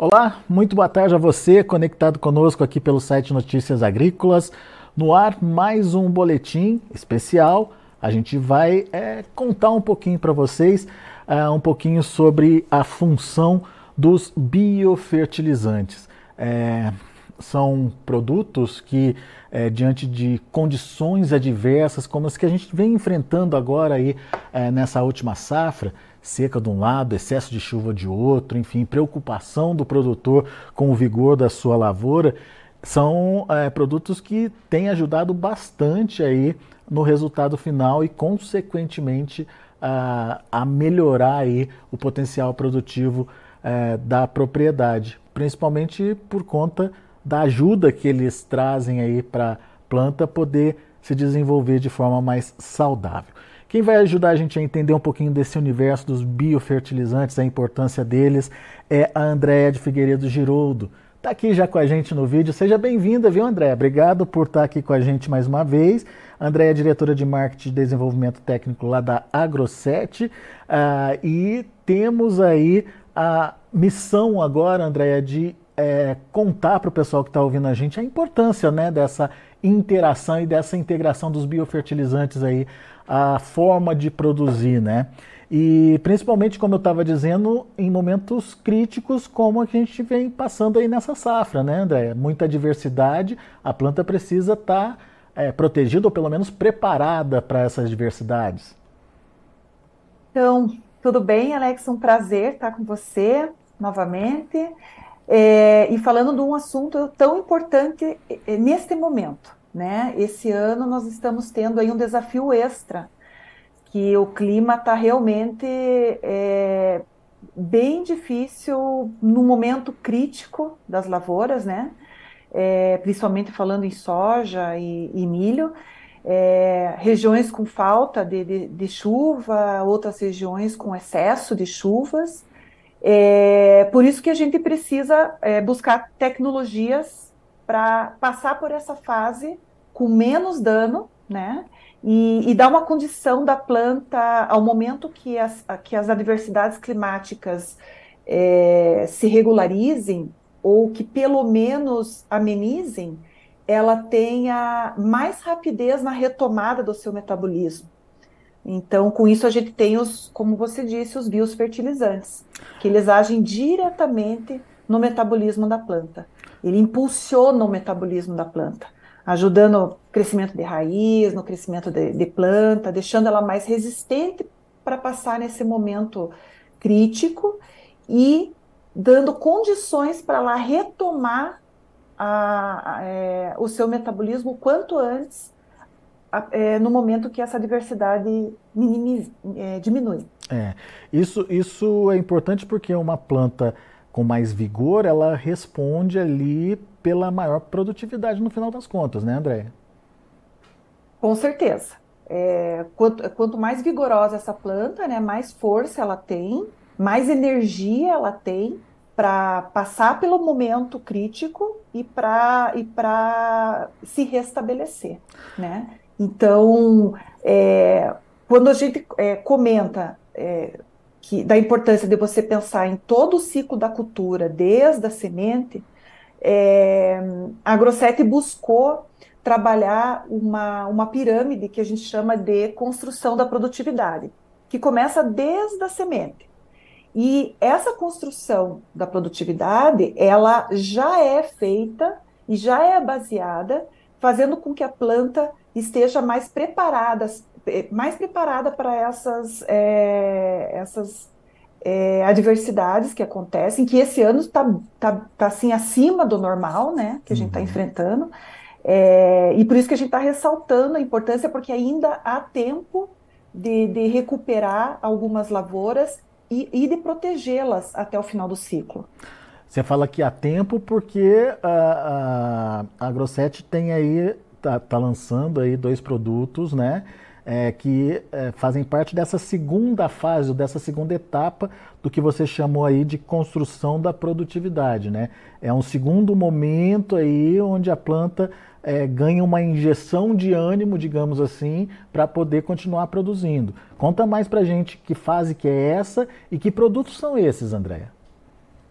Olá, muito boa tarde a você conectado conosco aqui pelo site Notícias Agrícolas. No ar, mais um boletim especial. A gente vai é, contar um pouquinho para vocês, é, um pouquinho sobre a função dos biofertilizantes. É, são produtos que, é, diante de condições adversas, como as que a gente vem enfrentando agora aí é, nessa última safra, seca de um lado, excesso de chuva de outro, enfim, preocupação do produtor com o vigor da sua lavoura, são é, produtos que têm ajudado bastante aí no resultado final e, consequentemente, a, a melhorar aí o potencial produtivo é, da propriedade, principalmente por conta da ajuda que eles trazem aí para a planta poder se desenvolver de forma mais saudável. Quem vai ajudar a gente a entender um pouquinho desse universo dos biofertilizantes, a importância deles, é a Andréa de Figueiredo Giroldo. Está aqui já com a gente no vídeo. Seja bem-vinda, viu, Andréa? Obrigado por estar tá aqui com a gente mais uma vez. Andréa é diretora de Marketing e Desenvolvimento Técnico lá da Agroset. Uh, e temos aí a missão agora, Andréa, de é, contar para o pessoal que está ouvindo a gente a importância né, dessa interação e dessa integração dos biofertilizantes aí a forma de produzir, né? E principalmente, como eu estava dizendo, em momentos críticos como a gente vem passando aí nessa safra, né, André? Muita diversidade, a planta precisa estar tá, é, protegida ou pelo menos preparada para essas diversidades. Então, tudo bem, Alex? Um prazer estar com você novamente. É, e falando de um assunto tão importante é, neste momento, né? Esse ano nós estamos tendo aí um desafio extra, que o clima está realmente é, bem difícil no momento crítico das lavouras, né? É, principalmente falando em soja e, e milho, é, regiões com falta de, de, de, chuva, outras regiões com excesso de chuvas. É, por isso que a gente precisa é, buscar tecnologias para passar por essa fase com menos dano, né? E, e, dar uma condição da planta ao momento que as, que as adversidades climáticas é, se regularizem ou que pelo menos amenizem, ela tenha mais rapidez na retomada do seu metabolismo. Então, com isso, a gente tem os, como você disse, os biofertilizantes, que eles agem diretamente no metabolismo da planta. Ele impulsiona o metabolismo da planta, ajudando no crescimento de raiz, no crescimento de, de planta, deixando ela mais resistente para passar nesse momento crítico e dando condições para ela retomar a, a, é, o seu metabolismo quanto antes, a, é, no momento que essa diversidade é, diminui. É, isso, isso é importante porque uma planta com mais vigor, ela responde ali pela maior produtividade no final das contas, né, Andréia? Com certeza. É, quanto, quanto, mais vigorosa essa planta, né, mais força ela tem, mais energia ela tem para passar pelo momento crítico e para e se restabelecer, né? Então, é, quando a gente é, comenta é, que, da importância de você pensar em todo o ciclo da cultura, desde a semente, é, a Grossetti buscou trabalhar uma, uma pirâmide que a gente chama de construção da produtividade, que começa desde a semente. E essa construção da produtividade, ela já é feita e já é baseada, fazendo com que a planta esteja mais preparada, mais preparada para essas, é, essas é, adversidades que acontecem, que esse ano está tá, tá, assim acima do normal, né, que a gente está uhum. enfrentando, é, e por isso que a gente está ressaltando a importância, porque ainda há tempo de, de recuperar algumas lavouras e, e de protegê-las até o final do ciclo. Você fala que há tempo porque a, a, a Grosset tem aí, tá, tá lançando aí dois produtos, né? É, que é, fazem parte dessa segunda fase, dessa segunda etapa do que você chamou aí de construção da produtividade, né? É um segundo momento aí onde a planta é, ganha uma injeção de ânimo, digamos assim, para poder continuar produzindo. Conta mais para gente que fase que é essa e que produtos são esses, Andréia.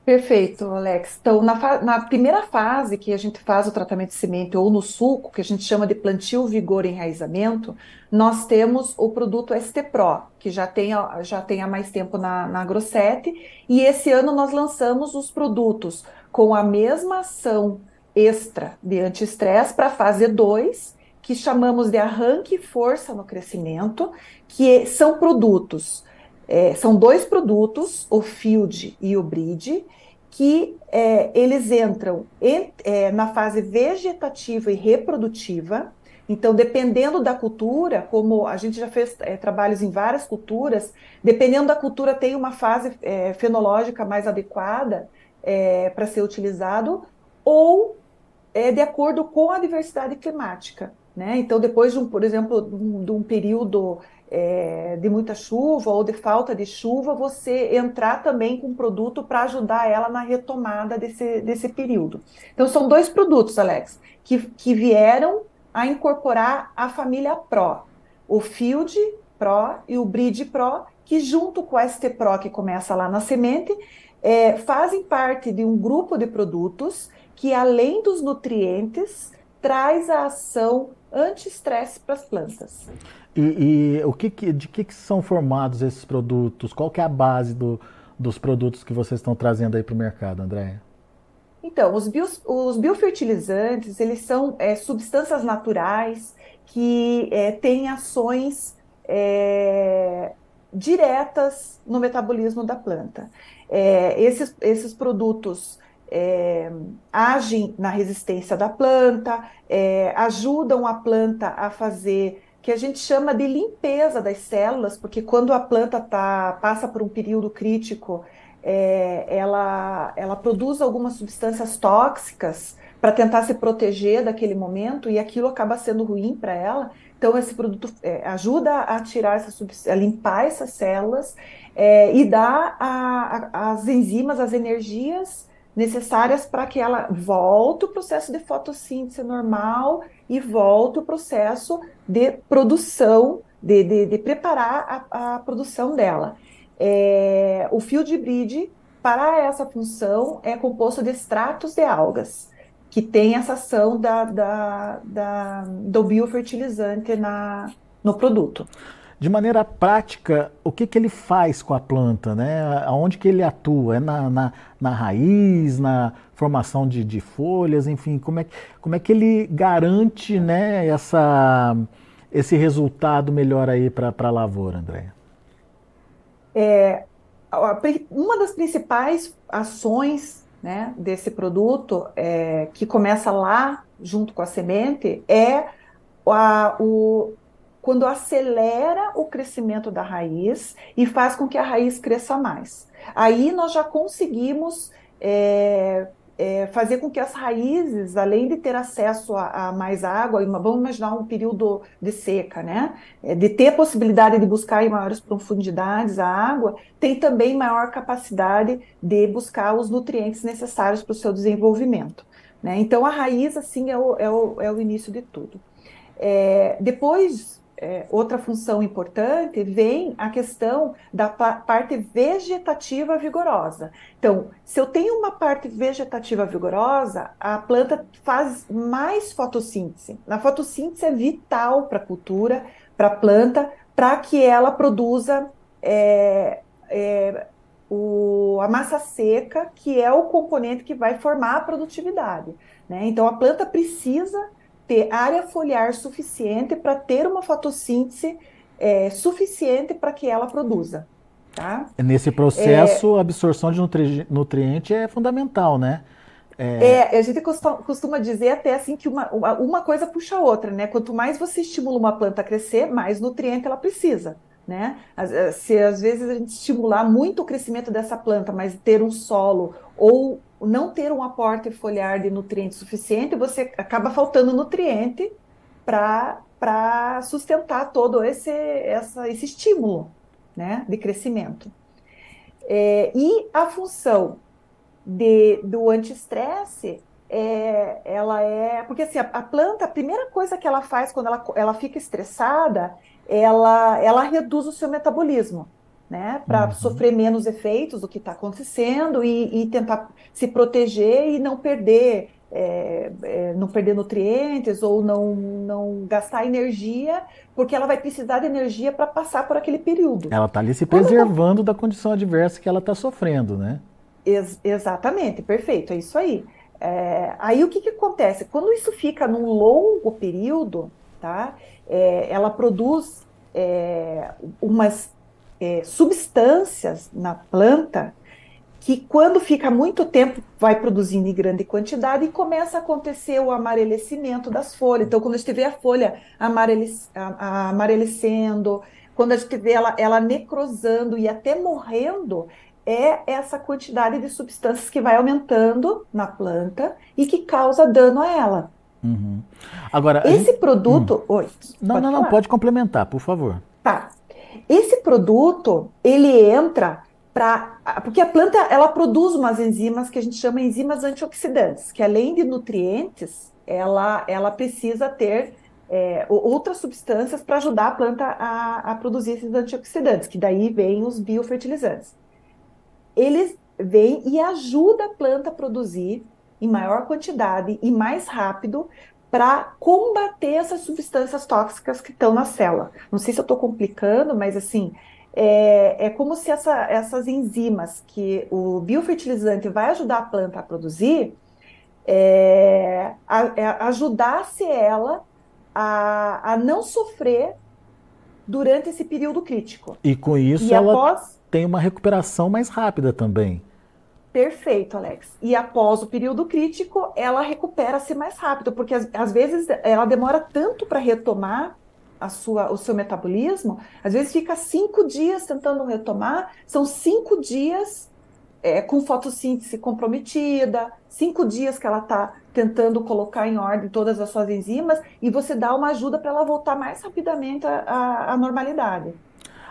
Perfeito, Alex. Então, na, na, primeira fase que a gente faz o tratamento de semente ou no suco, que a gente chama de plantio, vigor e enraizamento, nós temos o produto ST Pro, que já tem, já tem há mais tempo na, na Grosset, e esse ano nós lançamos os produtos com a mesma ação extra de anti-estresse para a fase 2, que chamamos de arranque e força no crescimento, que são produtos, é, são dois produtos, o Field e o Bridge, que é, eles entram é, na fase vegetativa e reprodutiva. Então, dependendo da cultura, como a gente já fez é, trabalhos em várias culturas, dependendo da cultura, tem uma fase é, fenológica mais adequada é, para ser utilizado, ou é de acordo com a diversidade climática. Né? Então, depois de um, por exemplo, de um período é, de muita chuva ou de falta de chuva, você entrar também com produto para ajudar ela na retomada desse, desse período. Então, são dois produtos, Alex, que, que vieram a incorporar a família Pro, o Field Pro e o Bridge Pro, que junto com a ST Pro, que começa lá na semente, é, fazem parte de um grupo de produtos que, além dos nutrientes, traz a ação anti-estresse para as plantas. E, e, o que, de que, que, são formados esses produtos? Qual que é a base do, dos produtos que vocês estão trazendo aí para o mercado, Andréia? Então, os, bios, os biofertilizantes, eles são é, substâncias naturais que é, têm ações é, diretas no metabolismo da planta. É, esses, esses produtos é, agem na resistência da planta, é, ajudam a planta a fazer que a gente chama de limpeza das células, porque quando a planta tá, passa por um período crítico, é, ela, ela produz algumas substâncias tóxicas para tentar se proteger daquele momento e aquilo acaba sendo ruim para ela. Então, esse produto é, ajuda a tirar essa a limpar essas células é, e dá a, a, as enzimas, as energias necessárias para que ela volte o processo de fotossíntese normal e volte o processo de produção, de, de, de preparar a, a, produção dela. É, o fio de bridge, para essa função, é composto de extratos de algas, que tem essa ação da, da, da do biofertilizante na, no produto de maneira prática, o que, que ele faz com a planta, né? Aonde que ele atua? É na, na, na raiz, na formação de, de, folhas, enfim, como é, como é que ele garante né, essa, esse resultado melhor aí para a lavoura, Andréia? É, uma das principais ações né, desse produto, é, que começa lá junto com a semente, é a, o, quando acelera o crescimento da raiz e faz com que a raiz cresça mais. Aí nós já conseguimos é, é, fazer com que as raízes, além de ter acesso a, a, mais água, vamos imaginar um período de seca, né? É, de ter a possibilidade de buscar em maiores profundidades a água, tem também maior capacidade de buscar os nutrientes necessários para o seu desenvolvimento. Né? Então a raiz, assim, é o, é o, é o início de tudo. É, depois é, outra função importante vem a questão da parte vegetativa vigorosa. Então, se eu tenho uma parte vegetativa vigorosa, a planta faz mais fotossíntese. A fotossíntese é vital para a cultura, para a planta, para que ela produza é, é, o, a massa seca, que é o componente que vai formar a produtividade. Né? Então, a planta precisa ter área foliar suficiente para ter uma fotossíntese é, suficiente para que ela produza. Tá? Nesse processo, é, a absorção de nutri nutriente é fundamental, né? É... é... a gente costuma dizer até assim que uma, uma coisa puxa a outra, né? Quanto mais você estimula uma planta a crescer, mais nutriente ela precisa, né? Se às vezes a gente estimular muito o crescimento dessa planta, mas ter um solo ou não ter um aporte foliar de nutriente suficiente, você acaba faltando nutriente para sustentar todo esse, essa, esse estímulo né, de crescimento. É, e a função de, do antiestresse é, ela é. Porque assim, a, a, planta, a primeira coisa que ela faz quando ela, ela fica estressada, ela, ela reduz o seu metabolismo. Né? Para uhum. sofrer menos efeitos do que está acontecendo e, e, tentar se proteger e não perder. É, é, não perder nutrientes ou não, não gastar energia, porque ela vai precisar de energia para passar por aquele período. Ela está ali se preservando tá... da condição adversa que ela está sofrendo, né? Ex exatamente, perfeito, é isso aí. É, aí o que, que acontece? Quando isso fica num longo período, tá? É, ela produz é, umas é, substâncias na planta que quando fica muito tempo vai produzindo em grande quantidade e começa a acontecer o amarelecimento das folhas. Então, quando a gente vê a folha amarele, amarelecendo, quando a gente vê ela, ela necrosando e até morrendo, é essa quantidade de substâncias que vai aumentando na planta e que causa dano a ela. Uhum. Agora, esse gente... produto. Hum. Oi, não, não, não, pode complementar, por favor. Tá. Esse produto, ele entra para. Porque a planta ela produz umas enzimas que a gente chama enzimas antioxidantes, que além de nutrientes, ela, ela precisa ter é, outras substâncias para ajudar a planta a, a produzir esses antioxidantes, que daí vem os biofertilizantes eles vêm e ajudam a planta a produzir em maior quantidade e mais rápido para combater essas substâncias tóxicas que estão na célula. Não sei se eu estou complicando, mas assim, é, é como se essa, essas enzimas que o biofertilizante vai ajudar a planta a produzir, é, a, a é, ajudasse ela a, a não sofrer durante esse período crítico. E com isso e ela após... tem uma recuperação mais rápida também. Perfeito, Alex. E após o período crítico, ela recupera-se mais rápido, porque às, vezes ela demora tanto para retomar a sua, o seu metabolismo, às vezes fica cinco dias tentando retomar, são cinco dias é, com fotossíntese comprometida, cinco dias que ela está tentando colocar em ordem todas as suas enzimas, e você dá uma ajuda para ela voltar mais rapidamente à normalidade.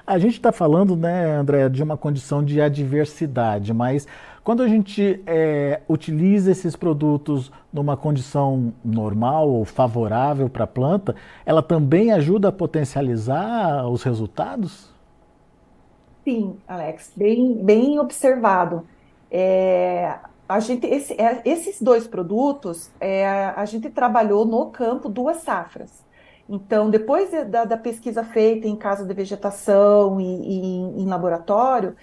A gente está falando, né, André, de uma condição de adversidade, mas quando a gente é, utiliza esses produtos numa condição normal ou favorável para a planta, ela também ajuda a potencializar os resultados? Sim, Alex, bem, bem observado. É, a gente, esse, é, esses dois produtos, é, a gente trabalhou no campo duas safras. Então, depois de, da, da, pesquisa feita em casa de vegetação e, e em laboratório,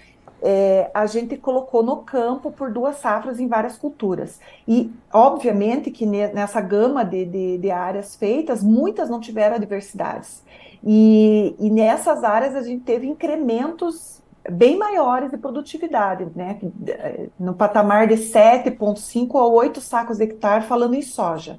é, a gente colocou no campo por duas safras em várias culturas. E, obviamente, que nessa gama de, de, de áreas feitas, muitas não tiveram adversidades. E, e nessas áreas a gente teve incrementos bem maiores de produtividade, né? No patamar de 7,5 a 8 sacos de hectare, falando em soja,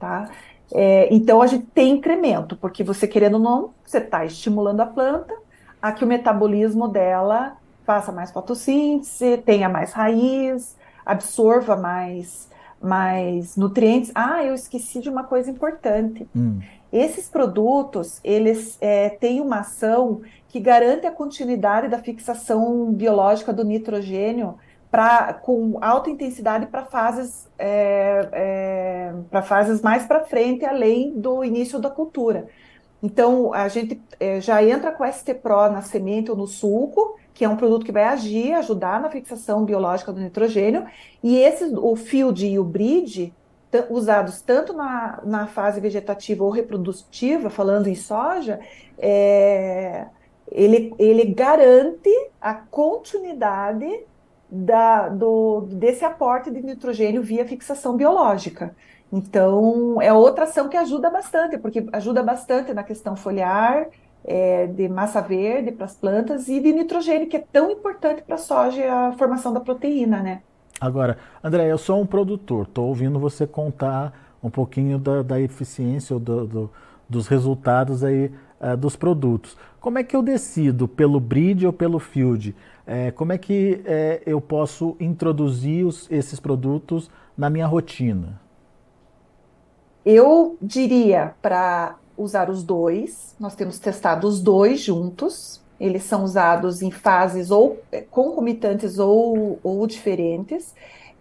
tá? É, então a gente tem incremento, porque você querendo ou não, você está estimulando a planta a que o metabolismo dela faça mais fotossíntese, tenha mais raiz, absorva mais, mais nutrientes. Ah, eu esqueci de uma coisa importante. Hum. Esses produtos, eles é, têm uma ação que garante a continuidade da fixação biológica do nitrogênio pra, com alta intensidade para fases, é, é, para fases mais para frente, além do início da cultura. Então, a gente é, já entra com ST Pro na semente ou no suco, que é um produto que vai agir, ajudar na fixação biológica do nitrogênio, e esses, o Field e o Bridge, usados tanto na, na fase vegetativa ou reprodutiva, falando em soja, é, ele, ele garante a continuidade da, do, desse aporte de nitrogênio via fixação biológica. Então, é outra ação que ajuda bastante, porque ajuda bastante na questão foliar, é, de massa verde para as plantas e de nitrogênio, que é tão importante para a soja e a formação da proteína, né? Agora, André, eu sou um produtor, estou ouvindo você contar um pouquinho da, da eficiência ou do, do, dos resultados aí uh, dos produtos. Como é que eu decido pelo breed ou pelo field? É, como é que é, eu posso introduzir os, esses produtos na minha rotina? Eu diria para usar os dois. Nós temos testado os dois juntos eles são usados em fases ou concomitantes ou, ou diferentes.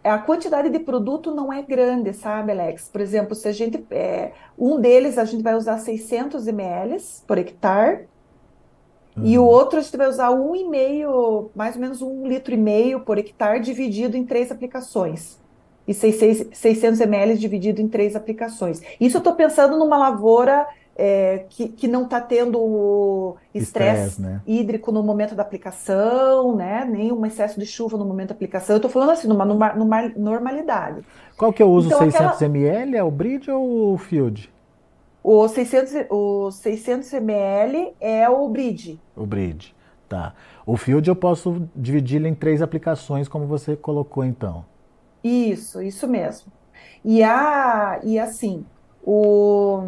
A quantidade de produto não é grande, sabe, Alex? Por exemplo, se a gente. É, um deles a gente vai usar 600 ml por hectare. Uhum. E o outro a gente vai usar um e meio, mais ou menos um litro e meio por hectare, dividido em três aplicações. E 600 ml dividido em três aplicações. Isso eu estou pensando numa lavoura é, que, que não está tendo estresse né? hídrico no momento da aplicação, né? nem um excesso de chuva no momento da aplicação. Eu estou falando assim, numa, numa, numa, normalidade. Qual que eu uso, então, 600 aquela... ml? É o Bridge ou o Field? O 600, o 600 ml é o Bridge. O Bridge, tá. O Field eu posso dividir em três aplicações, como você colocou então. Isso, isso mesmo. E, a, e assim, o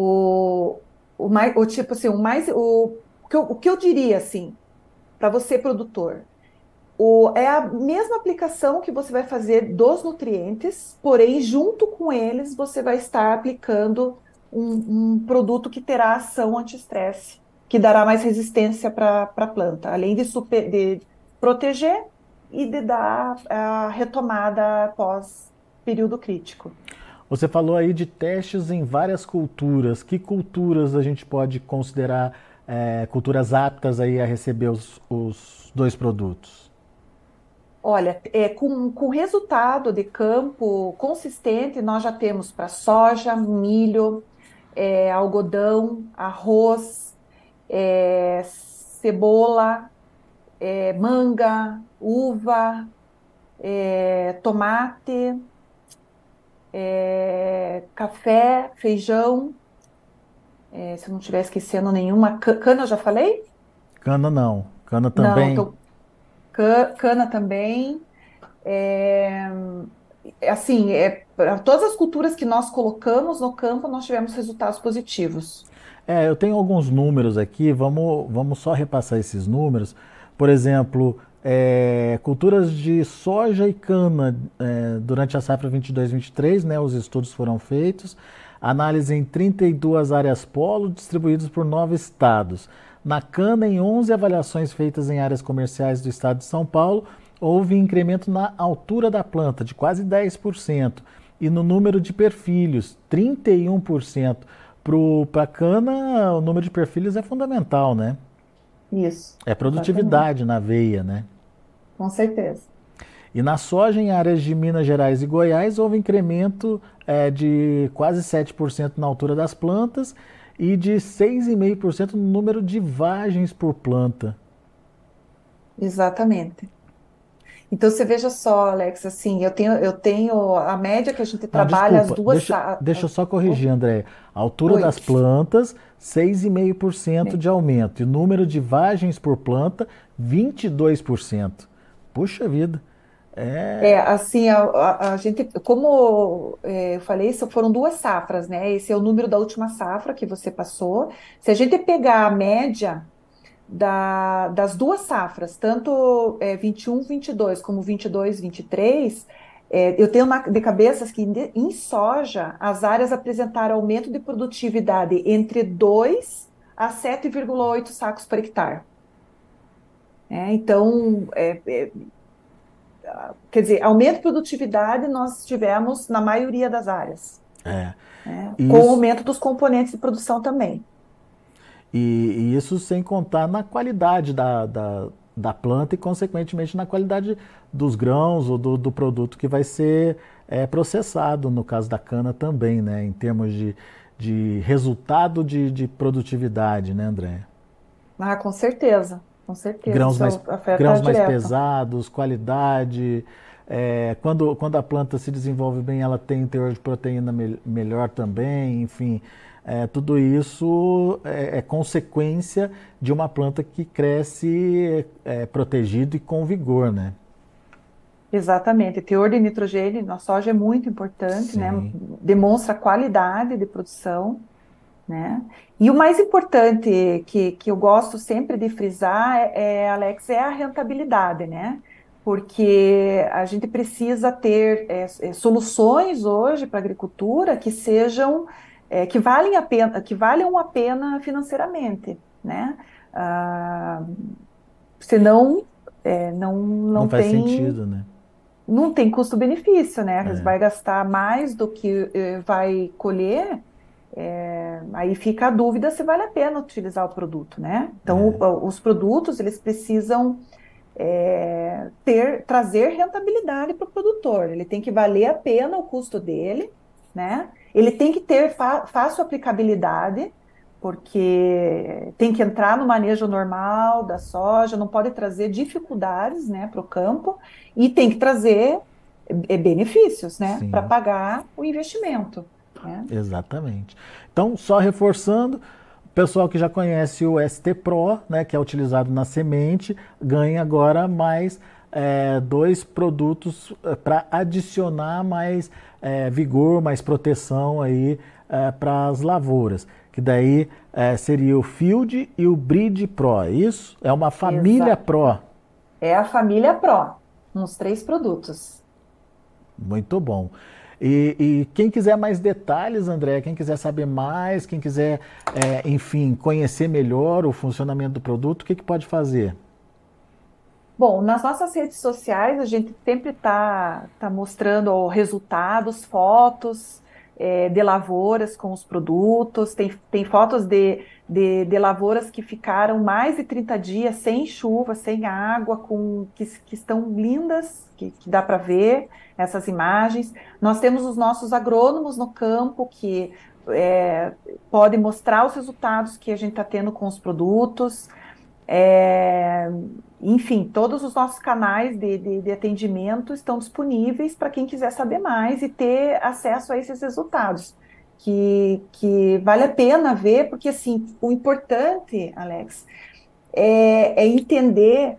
o, o, mais, o tipo assim, o mais. O, o, que, eu, o que eu diria assim, para você, produtor, o, é a mesma aplicação que você vai fazer dos nutrientes, porém, junto com eles, você vai estar aplicando um, um produto que terá ação anti-estresse, que dará mais resistência para a planta, além de, super, de proteger e de dar a retomada após período crítico. Você falou aí de testes em várias culturas. Que culturas a gente pode considerar é, culturas aptas aí a receber os, os dois produtos? Olha, é, com, com resultado de campo consistente, nós já temos para soja, milho, é, algodão, arroz, é, cebola, é, manga, uva, é, tomate, é, café, feijão, é, se eu não estiver esquecendo nenhuma, cana eu já falei? Cana não, cana também. Não, tô, cana também. É, assim, é, para todas as culturas que nós colocamos no campo, nós tivemos resultados positivos. É, eu tenho alguns números aqui, vamos, vamos só repassar esses números. Por exemplo, é, culturas de soja e cana é, durante a safra 22-23, né, os estudos foram feitos. Análise em 32 áreas polo distribuídas por nove estados. Na cana, em 11 avaliações feitas em áreas comerciais do estado de São Paulo, houve incremento na altura da planta de quase 10% e no número de perfilhos, 31%. Para a cana, o número de perfilhos é fundamental, né? Isso. É produtividade exatamente. na veia, né? Com certeza. E na soja, em áreas de Minas Gerais e Goiás, houve incremento é, de quase 7% na altura das plantas e de 6,5% no número de vagens por planta. Exatamente. Então você veja só, Alex, assim, eu tenho, eu tenho a média que a gente trabalha desculpa, as duas. Deixa, deixa eu só corrigir, André. A altura Oi. das plantas, 6,5% de aumento. E número de vagens por planta, 22%. Puxa vida. É, é assim, a, a, a gente, como é, eu falei, foram duas safras, né? Esse é o número da última safra que você passou. Se a gente pegar a média da, das duas safras, tanto é, 21, 22 como 22, 23, é, eu tenho na, de cabeças que em soja as áreas apresentaram aumento de produtividade entre 2 a 7,8 sacos por hectare. É, então, é, é, quer dizer, aumento de produtividade nós tivemos na maioria das áreas. É. Né, com o aumento dos componentes de produção também. E, e isso sem contar na qualidade da, da, da, planta e, consequentemente, na qualidade dos grãos ou do, do produto que vai ser é, processado, no caso da cana também, né? Em termos de, de resultado de, de produtividade, né, André? Ah, com certeza. Com certeza. Grãos mais, grãos mais pesados, qualidade. É, quando, quando a planta se desenvolve bem, ela tem um teor de proteína me, melhor também, enfim. É, tudo isso é, é, consequência de uma planta que cresce é, protegido e com vigor, né? Exatamente. O teor de nitrogênio na soja é muito importante, né? Sim. né? Demonstra qualidade de produção. Né? E o mais importante que, que eu gosto sempre de frisar, é, é, Alex, é a rentabilidade, né? Porque a gente precisa ter é, é soluções hoje para a agricultura que sejam é, que valem a pena, que valham a pena financeiramente, né? Ah, senão é, não, não, não faz tem, sentido, né? Não tem custo-benefício, né? É. Vai gastar mais do que eh, vai colher é, aí fica a dúvida se vale a pena utilizar o produto, né? Então, é. o, os produtos, eles precisam é, ter, trazer rentabilidade para o produtor, ele tem que valer a pena o custo dele, né? Ele tem que ter fácil aplicabilidade, porque tem que entrar no manejo normal da soja, não pode trazer dificuldades né, para o campo e tem que trazer é, benefícios né, para pagar o investimento. Né? Exatamente. Então, só reforçando, o pessoal que já conhece o ST Pro, né, que é utilizado na semente, ganha agora mais é, dois produtos é, para adicionar mais é, vigor, mais proteção aí é, para as lavouras que daí é, seria o Field e o Bridge Pro, é isso? É uma família Exato. Pro. É a família Pro, uns três produtos. Muito bom. E, e, quem quiser mais detalhes, André, quem quiser saber mais, quem quiser, é, enfim, conhecer melhor o funcionamento do produto, o que, que pode fazer? Bom, nas nossas redes sociais a gente sempre está tá mostrando resultados, fotos, é, de lavouras com os produtos, tem, tem fotos de, de, de, lavouras que ficaram mais de 30 dias sem chuva, sem água, com que, que estão lindas, que, que dá para ver essas imagens. Nós temos os nossos agrônomos no campo que é, podem mostrar os resultados que a gente está tendo com os produtos. É, enfim, todos os nossos canais de, de, de atendimento estão disponíveis para quem quiser saber mais e ter acesso a esses resultados. Que, que vale a pena ver, porque assim, o importante, Alex, é, é entender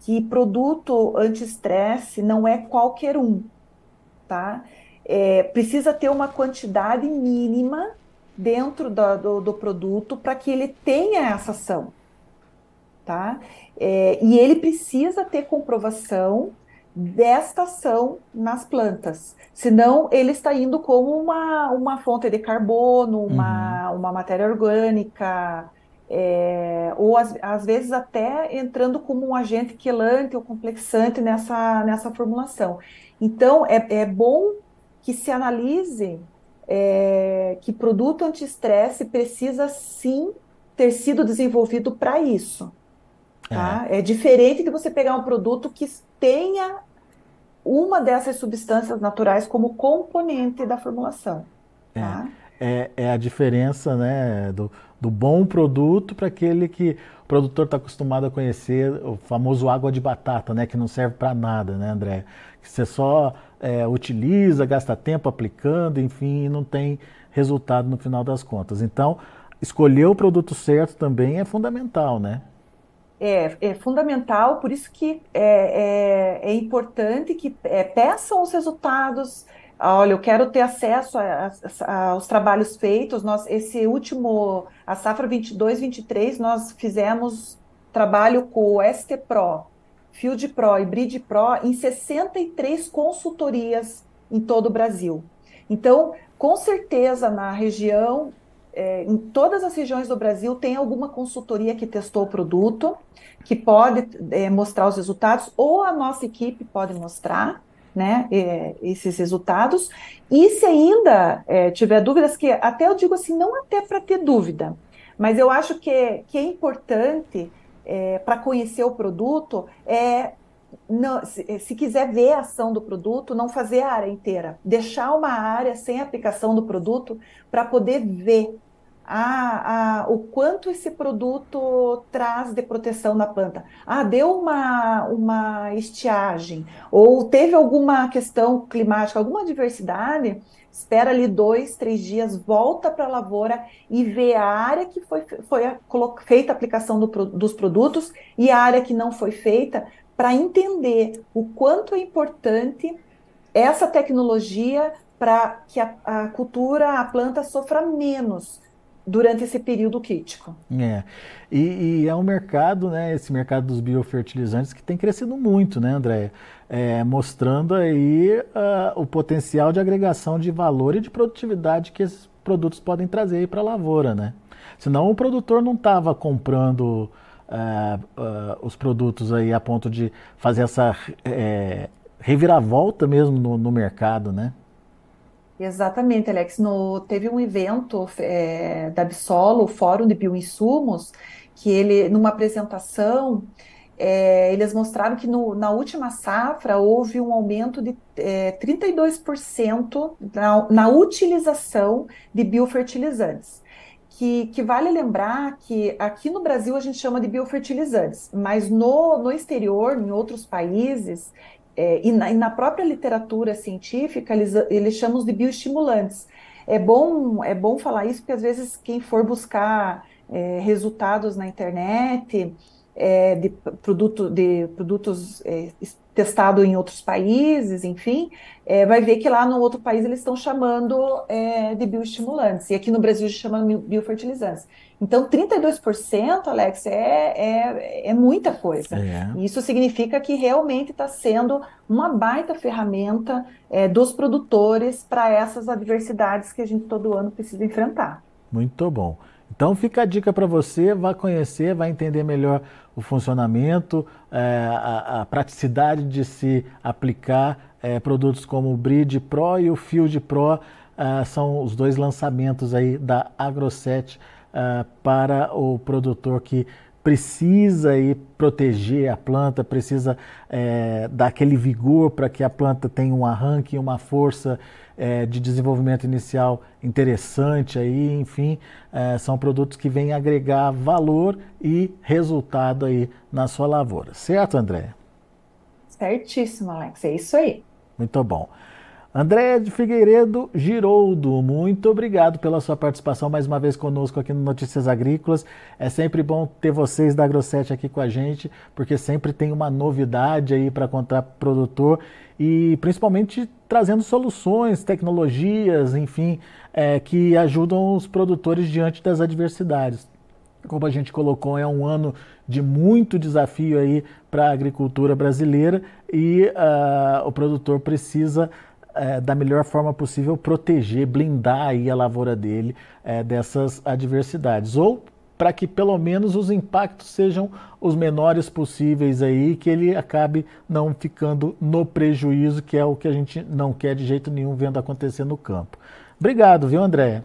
que produto anti-estresse não é qualquer um, tá? É, precisa ter uma quantidade mínima dentro do, do, do produto para que ele tenha essa ação tá? É, e ele precisa ter comprovação desta ação nas plantas, senão ele está indo como uma, uma fonte de carbono, uma, uhum. uma matéria orgânica, é, ou às, às, vezes até entrando como um agente quelante ou complexante nessa, nessa formulação. Então, é, é bom que se analise é, que produto anti-estresse precisa sim ter sido desenvolvido para isso. Tá? É. é diferente de você pegar um produto que tenha uma dessas substâncias naturais como componente da formulação. É. Tá? É, é, a diferença né, do, do bom produto para aquele que o produtor está acostumado a conhecer, o famoso água de batata, né, que não serve para nada, né, André? Que você só é, utiliza, gasta tempo aplicando, enfim, e não tem resultado no final das contas. Então, escolher o produto certo também é fundamental, né? É, é fundamental, por isso que é, é, é importante que é, peçam os resultados. Olha, eu quero ter acesso a, a, aos trabalhos feitos. Nós, esse último, a safra 22, 23, nós fizemos trabalho com o ST Pro, Field Pro e Bridge Pro em 63 consultorias em todo o Brasil. Então, com certeza, na região é, em todas as regiões do Brasil tem alguma consultoria que testou o produto, que pode é, mostrar os resultados, ou a nossa equipe pode mostrar né, é, esses resultados. E se ainda é, tiver dúvidas, que até eu digo assim, não até para ter dúvida, mas eu acho que, que é importante é, para conhecer o produto é não, se, se, quiser ver a ação do produto, não fazer a área inteira, deixar uma área sem aplicação do produto para poder ver o quanto esse produto traz de proteção na planta. Ah, deu uma, uma estiagem, ou teve alguma questão climática, alguma adversidade, espera ali dois, três dias, volta para a lavoura e vê a área que foi, foi a, feita a aplicação do, dos produtos e a área que não foi feita, para entender o quanto é importante essa tecnologia para que a, a cultura, a planta sofra menos durante esse período crítico. É. E, e, é um mercado, né, esse mercado dos biofertilizantes que tem crescido muito, né, André? É, mostrando aí uh, o potencial de agregação de valor e de produtividade que esses produtos podem trazer para a lavoura, né? Senão o produtor não estava comprando uh, uh, os produtos aí a ponto de fazer essa é, reviravolta mesmo no, no mercado, né? Exatamente, Alex. No, teve um evento é, da Absolo, o Fórum de Bioinsumos, que ele, numa apresentação, é, eles mostraram que no, na última safra houve um aumento de é, 32% na, na utilização de biofertilizantes. Que, que, vale lembrar que aqui no Brasil a gente chama de biofertilizantes, mas no, no exterior, em outros países, é, e, na, e, na, própria literatura científica, eles, eles chamam de bioestimulantes. É bom, é bom falar isso, porque às vezes quem for buscar é, resultados na internet é, de, produto, de produtos é, testado em outros países, enfim, é, vai ver que lá no outro país eles estão chamando é, de bioestimulantes, e aqui no Brasil chama biofertilizantes. Então, 32%, Alex, é, é, é muita coisa. É. Isso significa que realmente está sendo uma baita ferramenta é, dos produtores para essas adversidades que a gente todo ano precisa enfrentar. Muito bom. Então fica a dica para você, vá conhecer, vai entender melhor o funcionamento, é, a, a, praticidade de se aplicar é, produtos como o Bridge Pro e o Field Pro, é, são os dois lançamentos aí da AgroSet é, para o produtor que precisa aí proteger a planta, precisa é, dar aquele vigor para que a planta tenha um arranque, uma força é, de desenvolvimento inicial interessante aí, enfim, é, são produtos que vêm agregar valor e resultado aí na sua lavoura, certo, André? Certíssimo, Alex, é isso aí. Muito bom. André de Figueiredo Giroldo, muito obrigado pela sua participação mais uma vez conosco aqui no Notícias Agrícolas. É sempre bom ter vocês da AgroSet aqui com a gente, porque sempre tem uma novidade aí para contar para o produtor e principalmente trazendo soluções, tecnologias, enfim, é, que ajudam os produtores diante das adversidades. Como a gente colocou, é um ano de muito desafio aí para a agricultura brasileira e uh, o produtor precisa é, da melhor forma possível proteger, blindar aí a lavoura dele é, dessas adversidades. Ou para que pelo menos os impactos sejam os menores possíveis aí, que ele acabe não ficando no prejuízo, que é o que a gente não quer de jeito nenhum vendo acontecer no campo. Obrigado, viu, André?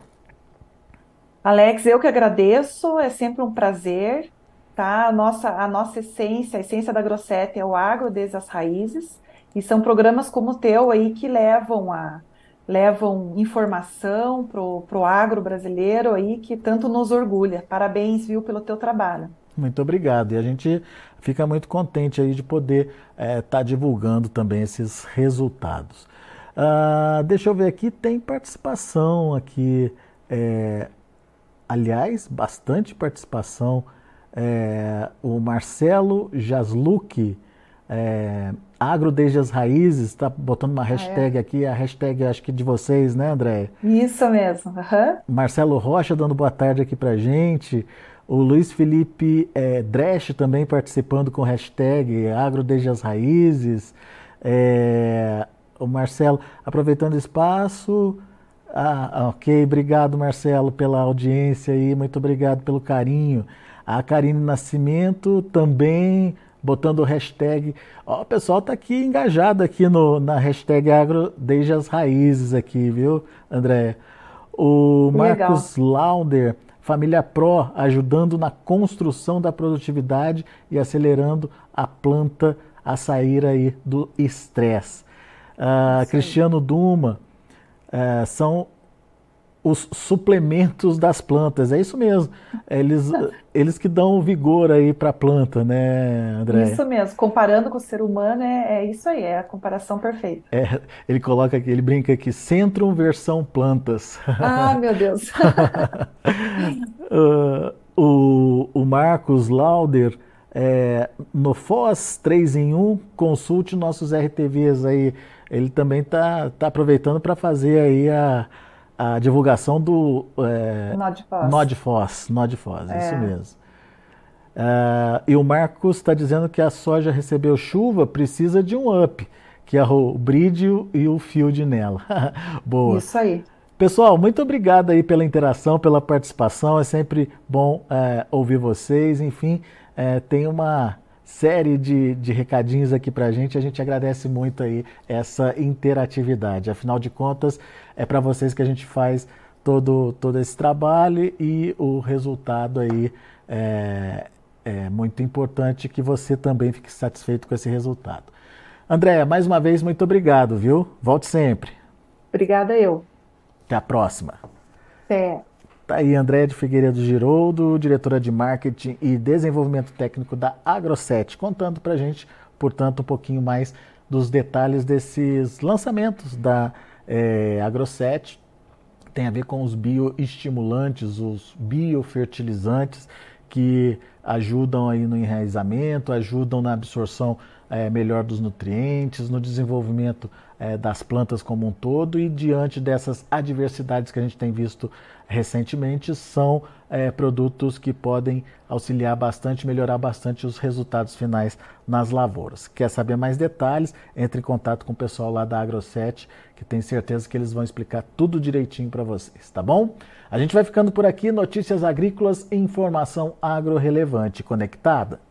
Alex, eu que agradeço, é sempre um prazer, tá? A nossa, a nossa essência, a essência da Grosset é o agro desde as raízes. E são programas como o teu aí que levam a levam informação para o agro brasileiro aí que tanto nos orgulha. Parabéns, viu, pelo teu trabalho. Muito obrigado. E a gente fica muito contente aí de poder estar é, tá divulgando também esses resultados. Uh, deixa eu ver aqui, tem participação aqui. É, aliás, bastante participação. É, o Marcelo Jasluque é, Agro desde as raízes, está botando uma hashtag ah, é? aqui, a hashtag acho que de vocês, né, André? Isso mesmo. Uhum. Marcelo Rocha dando boa tarde aqui pra gente. O Luiz Felipe é, Dresch também participando com hashtag Agro desde as raízes. É, o Marcelo aproveitando o espaço. Ah, ok, obrigado Marcelo pela audiência aí, muito obrigado pelo carinho. A Karine Nascimento também botando o hashtag. Ó, o pessoal está aqui engajado aqui no, na hashtag agro desde as raízes aqui, viu, André? O Marcos Legal. Lauder, Família Pro, ajudando na construção da produtividade e acelerando a planta a sair aí do estresse. Uh, Cristiano Duma, uh, são os suplementos das plantas. É isso mesmo. Eles, eles que dão vigor aí para a planta, né, André? Isso mesmo. Comparando com o ser humano, é, é isso aí, é a comparação perfeita. É, ele coloca aqui, ele brinca aqui, Centrum versão plantas. Ah, meu Deus. uh, o, o Marcos Lauder, é, no FOS 3 em 1, consulte nossos RTVs aí. Ele também está tá aproveitando para fazer aí a a divulgação do é, Nodfoss. Nodfoss, é. isso mesmo. Uh, e o Marcos está dizendo que a soja recebeu chuva, precisa de um up, que é o brídio e o field nela. Boa. Isso aí. Pessoal, muito obrigado aí pela interação, pela participação. É sempre bom é, ouvir vocês. Enfim, é, tem uma série de, de recadinhos aqui para a gente. A gente agradece muito aí essa interatividade. Afinal de contas, é para vocês que a gente faz todo, todo esse trabalho e o resultado aí é, é muito importante que você também fique satisfeito com esse resultado. Andréia, mais uma vez, muito obrigado, viu? Volte sempre. Obrigada eu. Até a próxima. Até. Tá aí Andréia de Figueiredo Giroldo, diretora de Marketing e Desenvolvimento Técnico da Agroset, contando para a gente, portanto, um pouquinho mais dos detalhes desses lançamentos da é, Agroset. Tem a ver com os bioestimulantes, os biofertilizantes que ajudam aí no enraizamento, ajudam na absorção é, melhor dos nutrientes, no desenvolvimento é, das plantas como um todo e diante dessas adversidades que a gente tem visto recentemente, são é, produtos que podem auxiliar bastante, melhorar bastante os resultados finais nas lavouras. Quer saber mais detalhes? Entre em contato com o pessoal lá da Agroset, que tem certeza que eles vão explicar tudo direitinho para vocês, tá bom? A gente vai ficando por aqui, notícias agrícolas e informação agro relevante conectada.